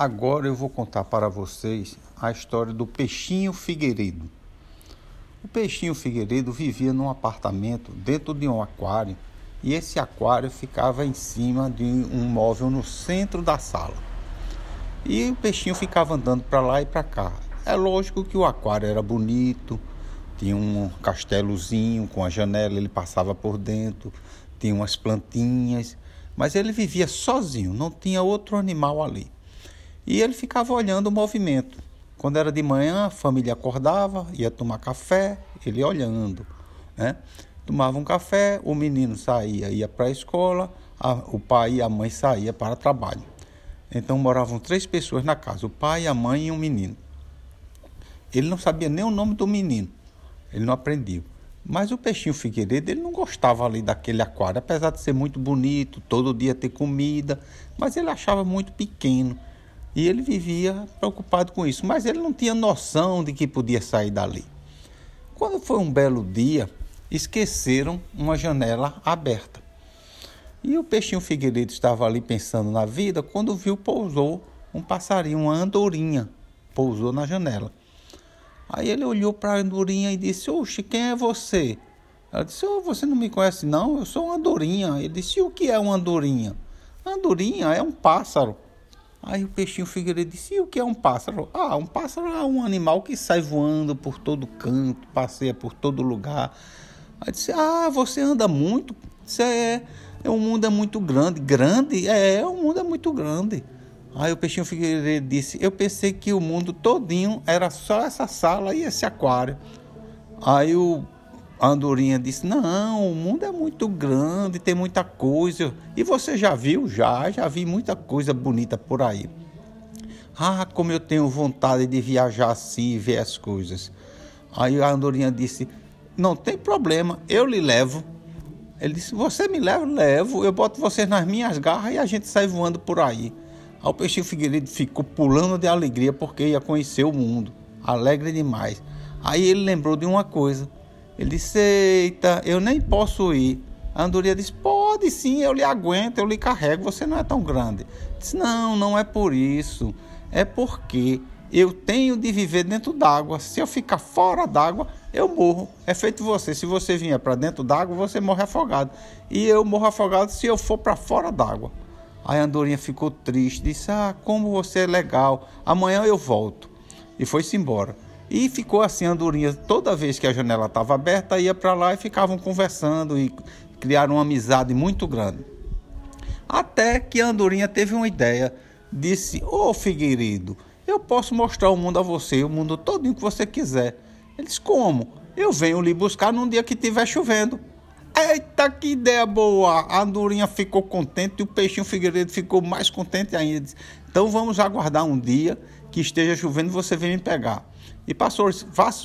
Agora eu vou contar para vocês a história do Peixinho Figueiredo. O Peixinho Figueiredo vivia num apartamento dentro de um aquário e esse aquário ficava em cima de um móvel no centro da sala. E o peixinho ficava andando para lá e para cá. É lógico que o aquário era bonito, tinha um castelozinho com a janela, ele passava por dentro, tinha umas plantinhas, mas ele vivia sozinho, não tinha outro animal ali. E ele ficava olhando o movimento. Quando era de manhã, a família acordava, ia tomar café, ele olhando. Né? Tomava um café, o menino saía, ia para a escola, o pai e a mãe saía para o trabalho. Então moravam três pessoas na casa, o pai, a mãe e um menino. Ele não sabia nem o nome do menino, ele não aprendeu. Mas o peixinho Figueiredo, ele não gostava ali daquele aquário, apesar de ser muito bonito, todo dia ter comida, mas ele achava muito pequeno. E ele vivia preocupado com isso, mas ele não tinha noção de que podia sair dali. Quando foi um belo dia, esqueceram uma janela aberta. E o peixinho Figueiredo estava ali pensando na vida quando viu pousou um passarinho, uma andorinha, pousou na janela. Aí ele olhou para a andorinha e disse: Oxe, quem é você? Ela disse: oh, Você não me conhece, não? Eu sou uma andorinha. Ele disse: O que é uma andorinha? Andorinha é um pássaro. Aí o peixinho Figueiredo disse: E o que é um pássaro? Ah, um pássaro é um animal que sai voando por todo canto, passeia por todo lugar. Aí disse: Ah, você anda muito? Isso é, é, o mundo é muito grande. Grande? É, o mundo é muito grande. Aí o peixinho Figueiredo disse: Eu pensei que o mundo todinho era só essa sala e esse aquário. Aí o a andorinha disse: Não, o mundo é muito grande, tem muita coisa. E você já viu? Já, já vi muita coisa bonita por aí. Ah, como eu tenho vontade de viajar assim e ver as coisas. Aí a andorinha disse: Não tem problema, eu lhe levo. Ele disse: Você me leva? Levo. Eu boto vocês nas minhas garras e a gente sai voando por aí. Aí o peixinho Figueiredo ficou pulando de alegria porque ia conhecer o mundo. Alegre demais. Aí ele lembrou de uma coisa ele disse: Eita, eu nem posso ir. A andorinha disse: Pode sim, eu lhe aguento, eu lhe carrego, você não é tão grande. Disse: Não, não é por isso. É porque eu tenho de viver dentro d'água. Se eu ficar fora d'água, eu morro. É feito você. Se você vier para dentro d'água, você morre afogado. E eu morro afogado se eu for para fora d'água. Aí a andorinha ficou triste, disse: Ah, como você é legal. Amanhã eu volto. E foi-se embora. E ficou assim andorinha, toda vez que a janela estava aberta, ia para lá e ficavam conversando e criaram uma amizade muito grande. Até que a andorinha teve uma ideia, disse: Ô oh, Figueiredo, eu posso mostrar o mundo a você, o mundo todo que você quiser. Ele disse: Como? Eu venho lhe buscar num dia que estiver chovendo. Eita, que ideia boa! A andorinha ficou contente e o peixinho Figueiredo ficou mais contente ainda. Disse, então vamos aguardar um dia que esteja chovendo e você vem me pegar. E passou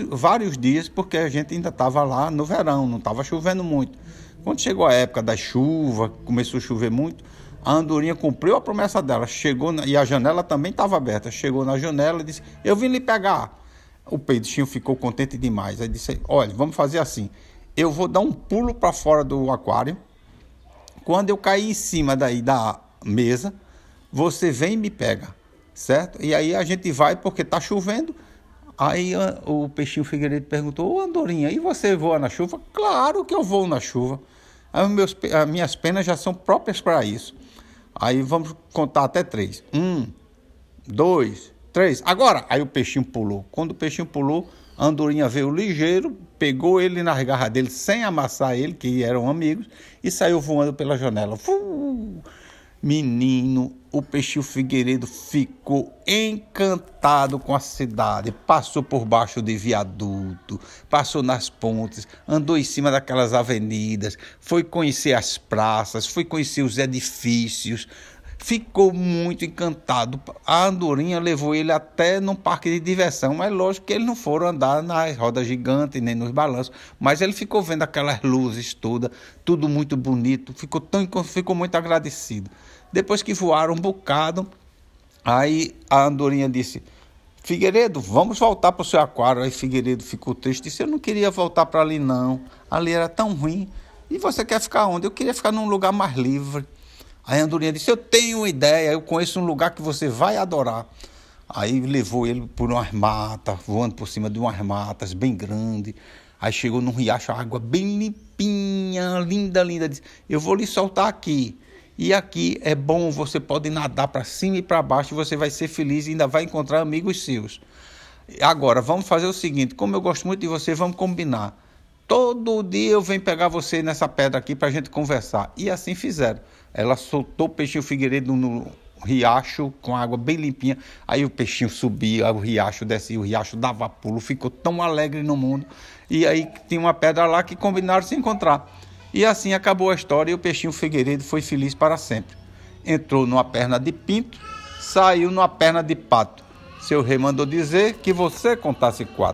vários dias porque a gente ainda estava lá no verão, não estava chovendo muito. Quando chegou a época da chuva, começou a chover muito, a andorinha cumpriu a promessa dela, chegou na, e a janela também estava aberta. Chegou na janela e disse: Eu vim lhe pegar. O peixinho ficou contente demais. Aí disse: Olha, vamos fazer assim. Eu vou dar um pulo para fora do aquário. Quando eu cair em cima daí da mesa, você vem e me pega, certo? E aí a gente vai porque está chovendo Aí o peixinho Figueiredo perguntou: Ô Andorinha, e você voa na chuva? Claro que eu vou na chuva. Meus, as minhas penas já são próprias para isso. Aí vamos contar até três. Um, dois, três. Agora! Aí o peixinho pulou. Quando o peixinho pulou, a andorinha veio ligeiro, pegou ele nas garras dele sem amassar ele, que eram amigos, e saiu voando pela janela. Fuuu! Menino, o Peixinho Figueiredo ficou encantado com a cidade. Passou por baixo de viaduto, passou nas pontes, andou em cima daquelas avenidas, foi conhecer as praças, foi conhecer os edifícios. Ficou muito encantado. A andorinha levou ele até num parque de diversão, mas lógico que eles não foram andar nas rodas gigantes nem nos balanços, mas ele ficou vendo aquelas luzes todas, tudo muito bonito, ficou tão ficou muito agradecido. Depois que voaram um bocado, aí a andorinha disse: Figueiredo, vamos voltar para o seu aquário. Aí Figueiredo ficou triste, disse: Eu não queria voltar para ali, não. Ali era tão ruim. E você quer ficar onde? Eu queria ficar num lugar mais livre. Aí a andorinha disse: Eu tenho uma ideia, eu conheço um lugar que você vai adorar. Aí levou ele por umas matas, voando por cima de umas matas bem grandes. Aí chegou num riacho, a água bem limpinha, linda, linda. Disse, eu vou lhe soltar aqui. E aqui é bom, você pode nadar para cima e para baixo, você vai ser feliz e ainda vai encontrar amigos seus. Agora, vamos fazer o seguinte: como eu gosto muito de você, vamos combinar. Todo dia eu venho pegar você nessa pedra aqui para a gente conversar. E assim fizeram. Ela soltou o peixinho figueiredo no riacho com água bem limpinha. Aí o peixinho subia, o riacho descia, o riacho dava pulo, ficou tão alegre no mundo. E aí tinha uma pedra lá que combinaram se encontrar. E assim acabou a história e o peixinho figueiredo foi feliz para sempre. Entrou numa perna de pinto, saiu numa perna de pato. Seu rei mandou dizer que você contasse quatro.